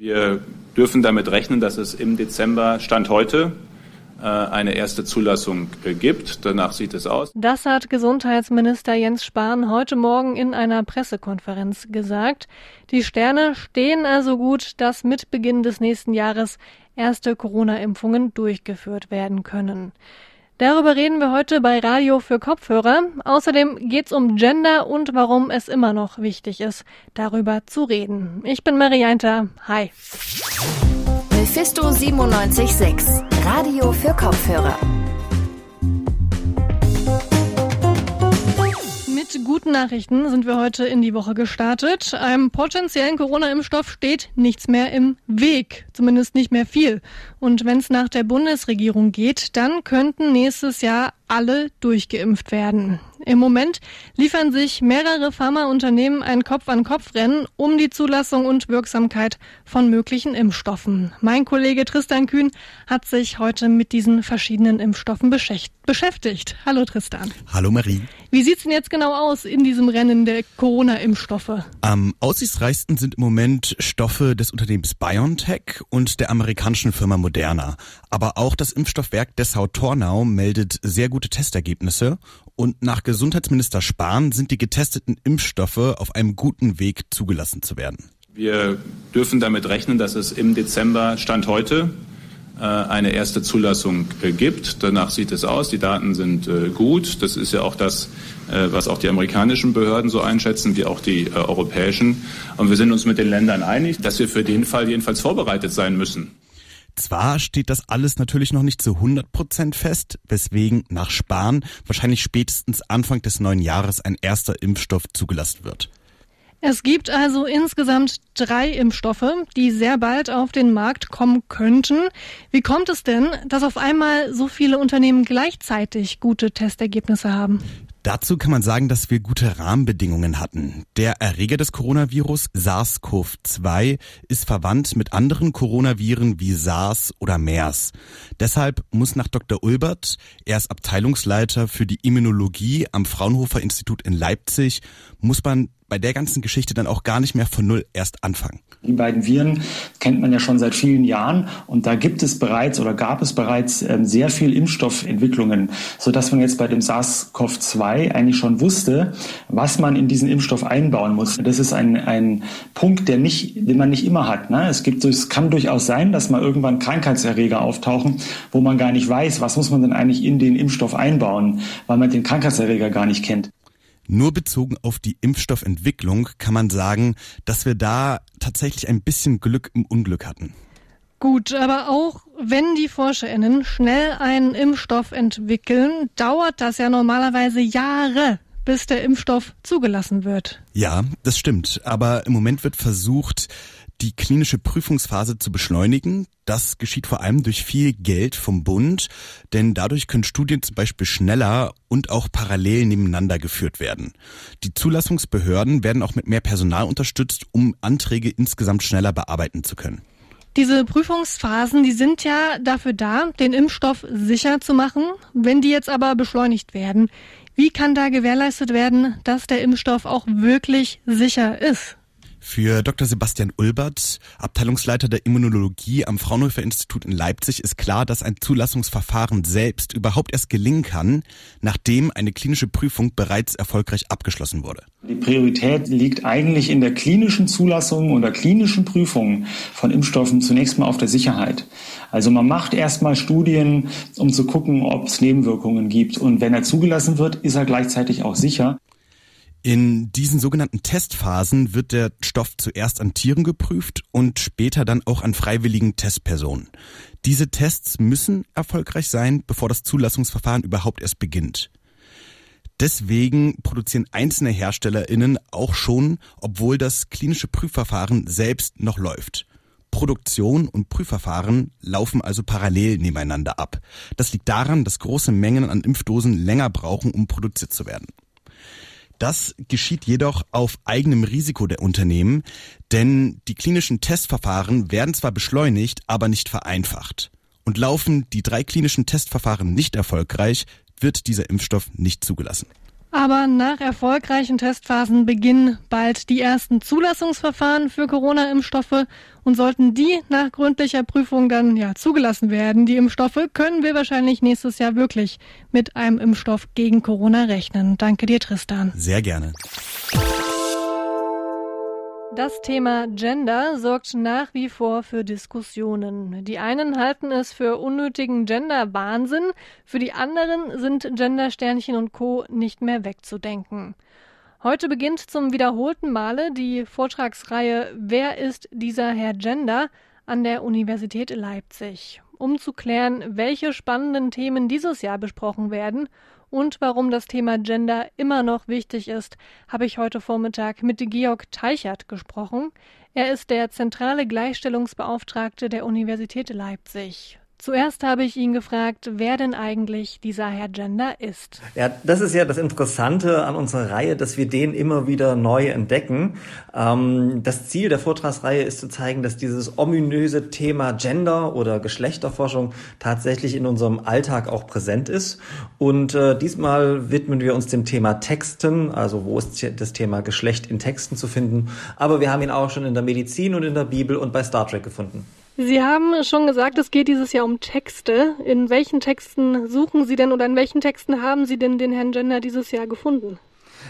Wir dürfen damit rechnen, dass es im Dezember Stand heute äh, eine erste Zulassung äh, gibt. Danach sieht es aus. Das hat Gesundheitsminister Jens Spahn heute Morgen in einer Pressekonferenz gesagt. Die Sterne stehen also gut, dass mit Beginn des nächsten Jahres erste Corona-Impfungen durchgeführt werden können. Darüber reden wir heute bei Radio für Kopfhörer. Außerdem geht's um Gender und warum es immer noch wichtig ist, darüber zu reden. Ich bin Marianta. Hi. Mephisto 976, Radio für Kopfhörer. Mit guten Nachrichten sind wir heute in die Woche gestartet. Einem potenziellen Corona-Impfstoff steht nichts mehr im Weg, zumindest nicht mehr viel. Und wenn es nach der Bundesregierung geht, dann könnten nächstes Jahr alle durchgeimpft werden. Im Moment liefern sich mehrere Pharmaunternehmen ein Kopf-an-Kopf-Rennen um die Zulassung und Wirksamkeit von möglichen Impfstoffen. Mein Kollege Tristan Kühn hat sich heute mit diesen verschiedenen Impfstoffen beschäftigt. Hallo Tristan. Hallo Marie. Wie sieht's denn jetzt genau aus in diesem Rennen der Corona-Impfstoffe? Am aussichtsreichsten sind im Moment Stoffe des Unternehmens BioNTech und der amerikanischen Firma Moderna. Aber auch das Impfstoffwerk Dessau-Tornau meldet sehr gute Testergebnisse und nach Gesundheitsminister Spahn sind die getesteten Impfstoffe auf einem guten Weg zugelassen zu werden. Wir dürfen damit rechnen, dass es im Dezember Stand heute äh, eine erste Zulassung äh, gibt. Danach sieht es aus. Die Daten sind äh, gut. Das ist ja auch das, was auch die amerikanischen Behörden so einschätzen, wie auch die europäischen. Und wir sind uns mit den Ländern einig, dass wir für den Fall jedenfalls vorbereitet sein müssen. Zwar steht das alles natürlich noch nicht zu 100 Prozent fest, weswegen nach Spahn wahrscheinlich spätestens Anfang des neuen Jahres ein erster Impfstoff zugelassen wird. Es gibt also insgesamt drei Impfstoffe, die sehr bald auf den Markt kommen könnten. Wie kommt es denn, dass auf einmal so viele Unternehmen gleichzeitig gute Testergebnisse haben? Dazu kann man sagen, dass wir gute Rahmenbedingungen hatten. Der Erreger des Coronavirus SARS-CoV-2 ist verwandt mit anderen Coronaviren wie SARS oder MERS. Deshalb muss nach Dr. Ulbert, er ist Abteilungsleiter für die Immunologie am Fraunhofer Institut in Leipzig, muss man bei der ganzen Geschichte dann auch gar nicht mehr von Null erst anfangen. Die beiden Viren kennt man ja schon seit vielen Jahren und da gibt es bereits oder gab es bereits ähm, sehr viel Impfstoffentwicklungen, sodass man jetzt bei dem SARS-CoV-2 eigentlich schon wusste, was man in diesen Impfstoff einbauen muss. Das ist ein, ein Punkt, der nicht, den man nicht immer hat. Ne? Es gibt, es kann durchaus sein, dass mal irgendwann Krankheitserreger auftauchen, wo man gar nicht weiß, was muss man denn eigentlich in den Impfstoff einbauen, weil man den Krankheitserreger gar nicht kennt. Nur bezogen auf die Impfstoffentwicklung kann man sagen, dass wir da tatsächlich ein bisschen Glück im Unglück hatten. Gut, aber auch wenn die ForscherInnen schnell einen Impfstoff entwickeln, dauert das ja normalerweise Jahre, bis der Impfstoff zugelassen wird. Ja, das stimmt. Aber im Moment wird versucht, die klinische Prüfungsphase zu beschleunigen. Das geschieht vor allem durch viel Geld vom Bund, denn dadurch können Studien zum Beispiel schneller und auch parallel nebeneinander geführt werden. Die Zulassungsbehörden werden auch mit mehr Personal unterstützt, um Anträge insgesamt schneller bearbeiten zu können. Diese Prüfungsphasen, die sind ja dafür da, den Impfstoff sicher zu machen. Wenn die jetzt aber beschleunigt werden, wie kann da gewährleistet werden, dass der Impfstoff auch wirklich sicher ist? Für Dr. Sebastian Ulbert, Abteilungsleiter der Immunologie am Fraunhofer Institut in Leipzig, ist klar, dass ein Zulassungsverfahren selbst überhaupt erst gelingen kann, nachdem eine klinische Prüfung bereits erfolgreich abgeschlossen wurde. Die Priorität liegt eigentlich in der klinischen Zulassung oder klinischen Prüfung von Impfstoffen zunächst mal auf der Sicherheit. Also man macht erstmal Studien, um zu gucken, ob es Nebenwirkungen gibt. Und wenn er zugelassen wird, ist er gleichzeitig auch sicher. In diesen sogenannten Testphasen wird der Stoff zuerst an Tieren geprüft und später dann auch an freiwilligen Testpersonen. Diese Tests müssen erfolgreich sein, bevor das Zulassungsverfahren überhaupt erst beginnt. Deswegen produzieren einzelne HerstellerInnen auch schon, obwohl das klinische Prüfverfahren selbst noch läuft. Produktion und Prüfverfahren laufen also parallel nebeneinander ab. Das liegt daran, dass große Mengen an Impfdosen länger brauchen, um produziert zu werden. Das geschieht jedoch auf eigenem Risiko der Unternehmen, denn die klinischen Testverfahren werden zwar beschleunigt, aber nicht vereinfacht. Und laufen die drei klinischen Testverfahren nicht erfolgreich, wird dieser Impfstoff nicht zugelassen. Aber nach erfolgreichen Testphasen beginnen bald die ersten Zulassungsverfahren für Corona-Impfstoffe und sollten die nach gründlicher Prüfung dann ja zugelassen werden, die Impfstoffe, können wir wahrscheinlich nächstes Jahr wirklich mit einem Impfstoff gegen Corona rechnen. Danke dir, Tristan. Sehr gerne. Das Thema Gender sorgt nach wie vor für Diskussionen. Die einen halten es für unnötigen Gender-Wahnsinn, für die anderen sind Gendersternchen und Co. nicht mehr wegzudenken. Heute beginnt zum wiederholten Male die Vortragsreihe Wer ist dieser Herr Gender an der Universität Leipzig, um zu klären, welche spannenden Themen dieses Jahr besprochen werden und warum das Thema Gender immer noch wichtig ist, habe ich heute Vormittag mit Georg Teichert gesprochen. Er ist der zentrale Gleichstellungsbeauftragte der Universität Leipzig. Zuerst habe ich ihn gefragt, wer denn eigentlich dieser Herr Gender ist. Ja, das ist ja das Interessante an unserer Reihe, dass wir den immer wieder neu entdecken. Ähm, das Ziel der Vortragsreihe ist zu zeigen, dass dieses ominöse Thema Gender oder Geschlechterforschung tatsächlich in unserem Alltag auch präsent ist. Und äh, diesmal widmen wir uns dem Thema Texten, also wo ist das Thema Geschlecht in Texten zu finden. Aber wir haben ihn auch schon in der Medizin und in der Bibel und bei Star Trek gefunden. Sie haben schon gesagt, es geht dieses Jahr um Texte. In welchen Texten suchen Sie denn oder in welchen Texten haben Sie denn den Herrn Gender dieses Jahr gefunden?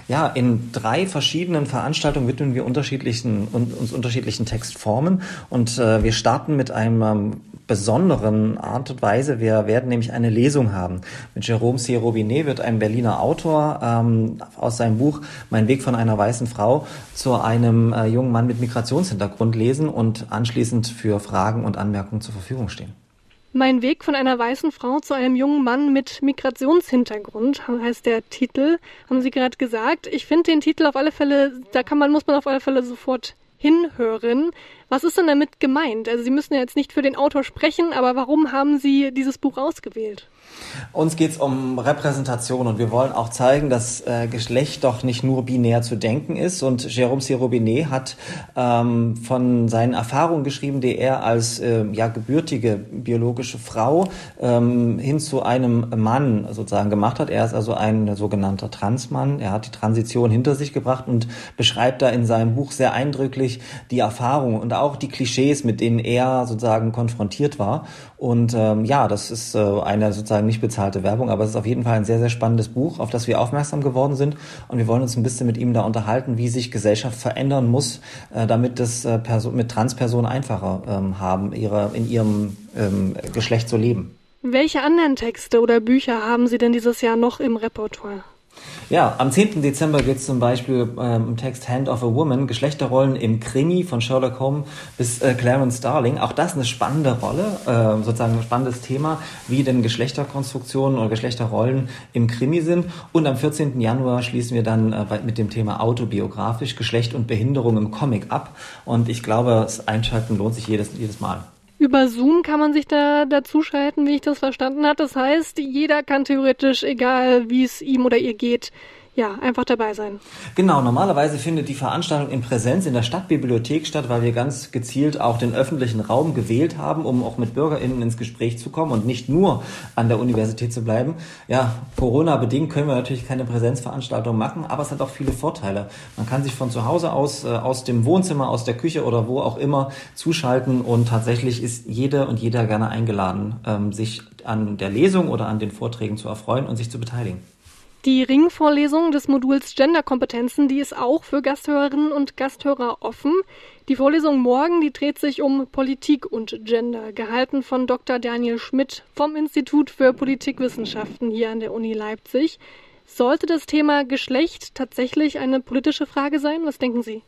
Ja, in drei verschiedenen Veranstaltungen widmen wir unterschiedlichen, uns unterschiedlichen Textformen und äh, wir starten mit einem ähm, besonderen Art und Weise. Wir werden nämlich eine Lesung haben. Mit Jérôme C. Robinet wird ein Berliner Autor ähm, aus seinem Buch Mein Weg von einer weißen Frau zu einem äh, jungen Mann mit Migrationshintergrund lesen und anschließend für Fragen und Anmerkungen zur Verfügung stehen. Mein Weg von einer weißen Frau zu einem jungen Mann mit Migrationshintergrund heißt der Titel, haben Sie gerade gesagt. Ich finde den Titel auf alle Fälle, da kann man, muss man auf alle Fälle sofort hinhören. Was ist denn damit gemeint? Also Sie müssen ja jetzt nicht für den Autor sprechen, aber warum haben Sie dieses Buch ausgewählt? Uns geht es um Repräsentation und wir wollen auch zeigen, dass äh, Geschlecht doch nicht nur binär zu denken ist. Und Jérôme C. Robinet hat ähm, von seinen Erfahrungen geschrieben, die er als äh, ja, gebürtige biologische Frau ähm, hin zu einem Mann sozusagen gemacht hat. Er ist also ein sogenannter Transmann. Er hat die Transition hinter sich gebracht und beschreibt da in seinem Buch sehr eindrücklich die Erfahrungen und auch die Klischees, mit denen er sozusagen konfrontiert war. Und ähm, ja, das ist äh, eine sozusagen nicht bezahlte Werbung, aber es ist auf jeden Fall ein sehr, sehr spannendes Buch, auf das wir aufmerksam geworden sind. Und wir wollen uns ein bisschen mit ihm da unterhalten, wie sich Gesellschaft verändern muss, äh, damit das äh, mit Transpersonen einfacher ähm, haben, ihre, in ihrem ähm, Geschlecht zu leben. Welche anderen Texte oder Bücher haben Sie denn dieses Jahr noch im Repertoire? Ja, am 10. Dezember geht es zum Beispiel ähm, im Text Hand of a Woman, Geschlechterrollen im Krimi von Sherlock Holmes bis äh, Clarence Darling. Auch das eine spannende Rolle, äh, sozusagen ein spannendes Thema, wie denn Geschlechterkonstruktionen oder Geschlechterrollen im Krimi sind. Und am 14. Januar schließen wir dann äh, mit dem Thema autobiografisch Geschlecht und Behinderung im Comic ab. Und ich glaube, das Einschalten lohnt sich jedes, jedes Mal. Über Zoom kann man sich da dazuschalten, wie ich das verstanden habe. Das heißt, jeder kann theoretisch, egal wie es ihm oder ihr geht, ja, einfach dabei sein. Genau, normalerweise findet die Veranstaltung in Präsenz in der Stadtbibliothek statt, weil wir ganz gezielt auch den öffentlichen Raum gewählt haben, um auch mit BürgerInnen ins Gespräch zu kommen und nicht nur an der Universität zu bleiben. Ja, Corona-bedingt können wir natürlich keine Präsenzveranstaltung machen, aber es hat auch viele Vorteile. Man kann sich von zu Hause aus, äh, aus dem Wohnzimmer, aus der Küche oder wo auch immer zuschalten und tatsächlich ist jede und jeder gerne eingeladen, ähm, sich an der Lesung oder an den Vorträgen zu erfreuen und sich zu beteiligen. Die Ringvorlesung des Moduls Genderkompetenzen, die ist auch für Gasthörerinnen und Gasthörer offen. Die Vorlesung morgen, die dreht sich um Politik und Gender, gehalten von Dr. Daniel Schmidt vom Institut für Politikwissenschaften hier an der Uni Leipzig. Sollte das Thema Geschlecht tatsächlich eine politische Frage sein? Was denken Sie?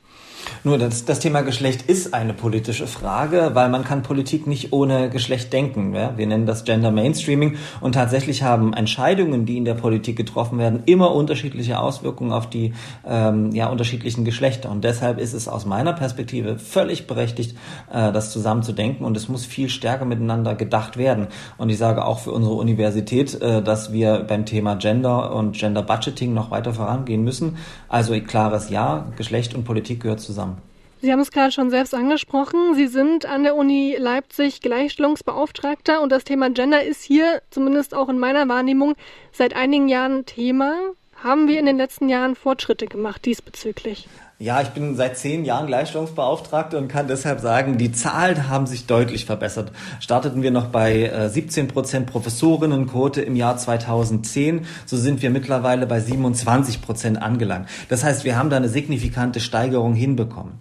Nur das, das Thema Geschlecht ist eine politische Frage, weil man kann Politik nicht ohne Geschlecht denken. Ja? Wir nennen das Gender Mainstreaming und tatsächlich haben Entscheidungen, die in der Politik getroffen werden, immer unterschiedliche Auswirkungen auf die ähm, ja, unterschiedlichen Geschlechter. Und deshalb ist es aus meiner Perspektive völlig berechtigt, äh, das zusammen zu denken und es muss viel stärker miteinander gedacht werden. Und ich sage auch für unsere Universität, äh, dass wir beim Thema Gender und Gender Budgeting noch weiter vorangehen müssen. Also klares Ja, Geschlecht und Politik gehört zusammen. Sie haben es gerade schon selbst angesprochen. Sie sind an der Uni Leipzig Gleichstellungsbeauftragter und das Thema Gender ist hier, zumindest auch in meiner Wahrnehmung, seit einigen Jahren Thema. Haben wir in den letzten Jahren Fortschritte gemacht diesbezüglich? Ja, ich bin seit zehn Jahren Gleichstellungsbeauftragte und kann deshalb sagen, die Zahlen haben sich deutlich verbessert. Starteten wir noch bei 17 äh, Prozent Professorinnenquote im Jahr 2010, so sind wir mittlerweile bei 27 Prozent angelangt. Das heißt, wir haben da eine signifikante Steigerung hinbekommen.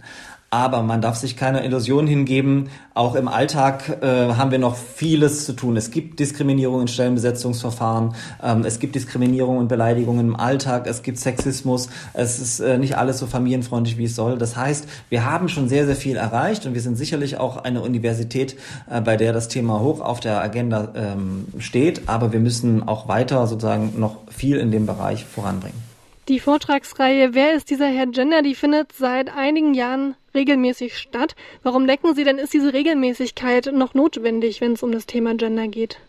Aber man darf sich keiner Illusion hingeben. Auch im Alltag äh, haben wir noch vieles zu tun. Es gibt Diskriminierung in Stellenbesetzungsverfahren. Ähm, es gibt Diskriminierung und Beleidigungen im Alltag. Es gibt Sexismus. Es ist äh, nicht alles so familienfreundlich, wie es soll. Das heißt, wir haben schon sehr, sehr viel erreicht und wir sind sicherlich auch eine Universität, äh, bei der das Thema hoch auf der Agenda ähm, steht. Aber wir müssen auch weiter sozusagen noch viel in dem Bereich voranbringen. Die Vortragsreihe Wer ist dieser Herr Gender, die findet seit einigen Jahren regelmäßig statt. Warum denken Sie denn, ist diese Regelmäßigkeit noch notwendig, wenn es um das Thema Gender geht?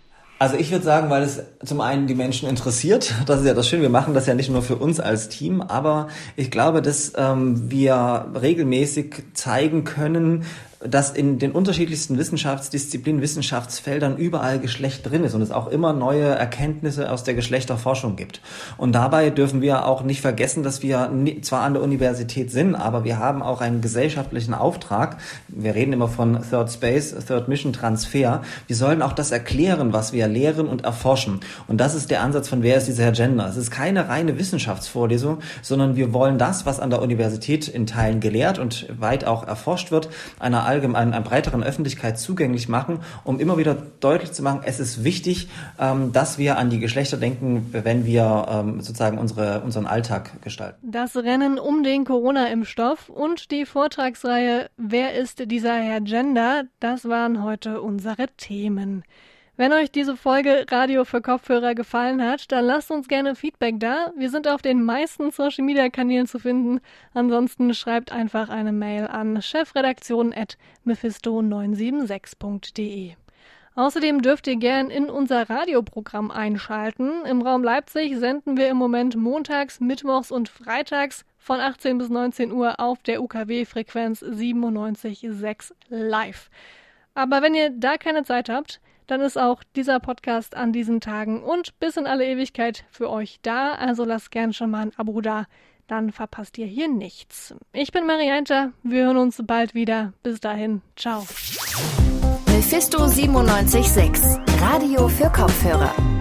Also ich würde sagen, weil es zum einen die Menschen interessiert, das ist ja das Schöne, wir machen das ja nicht nur für uns als Team, aber ich glaube, dass ähm, wir regelmäßig zeigen können, dass in den unterschiedlichsten Wissenschaftsdisziplinen, Wissenschaftsfeldern überall Geschlecht drin ist und es auch immer neue Erkenntnisse aus der Geschlechterforschung gibt. Und dabei dürfen wir auch nicht vergessen, dass wir zwar an der Universität sind, aber wir haben auch einen gesellschaftlichen Auftrag. Wir reden immer von Third Space, Third Mission Transfer. Wir sollen auch das erklären, was wir lehren und erforschen. Und das ist der Ansatz von Wer ist dieser Gender? Es ist keine reine Wissenschaftsvorlesung, sondern wir wollen das, was an der Universität in Teilen gelehrt und weit auch erforscht wird, einer allgemein, einer breiteren Öffentlichkeit zugänglich machen, um immer wieder deutlich zu machen, es ist wichtig, ähm, dass wir an die Geschlechter denken, wenn wir ähm, sozusagen unsere, unseren Alltag gestalten. Das Rennen um den Corona-Impfstoff und die Vortragsreihe Wer ist dieser Herr Gender? Das waren heute unsere Themen. Wenn euch diese Folge Radio für Kopfhörer gefallen hat, dann lasst uns gerne Feedback da. Wir sind auf den meisten Social Media Kanälen zu finden. Ansonsten schreibt einfach eine Mail an chefredaktion@mephisto976.de. Außerdem dürft ihr gern in unser Radioprogramm einschalten. Im Raum Leipzig senden wir im Moment montags, mittwochs und freitags von 18 bis 19 Uhr auf der UKW-Frequenz 97.6 live. Aber wenn ihr da keine Zeit habt, dann ist auch dieser Podcast an diesen Tagen und bis in alle Ewigkeit für euch da. Also lasst gern schon mal ein Abo da, dann verpasst ihr hier nichts. Ich bin Marianta, wir hören uns bald wieder. Bis dahin, ciao. Mephisto 976, Radio für Kopfhörer.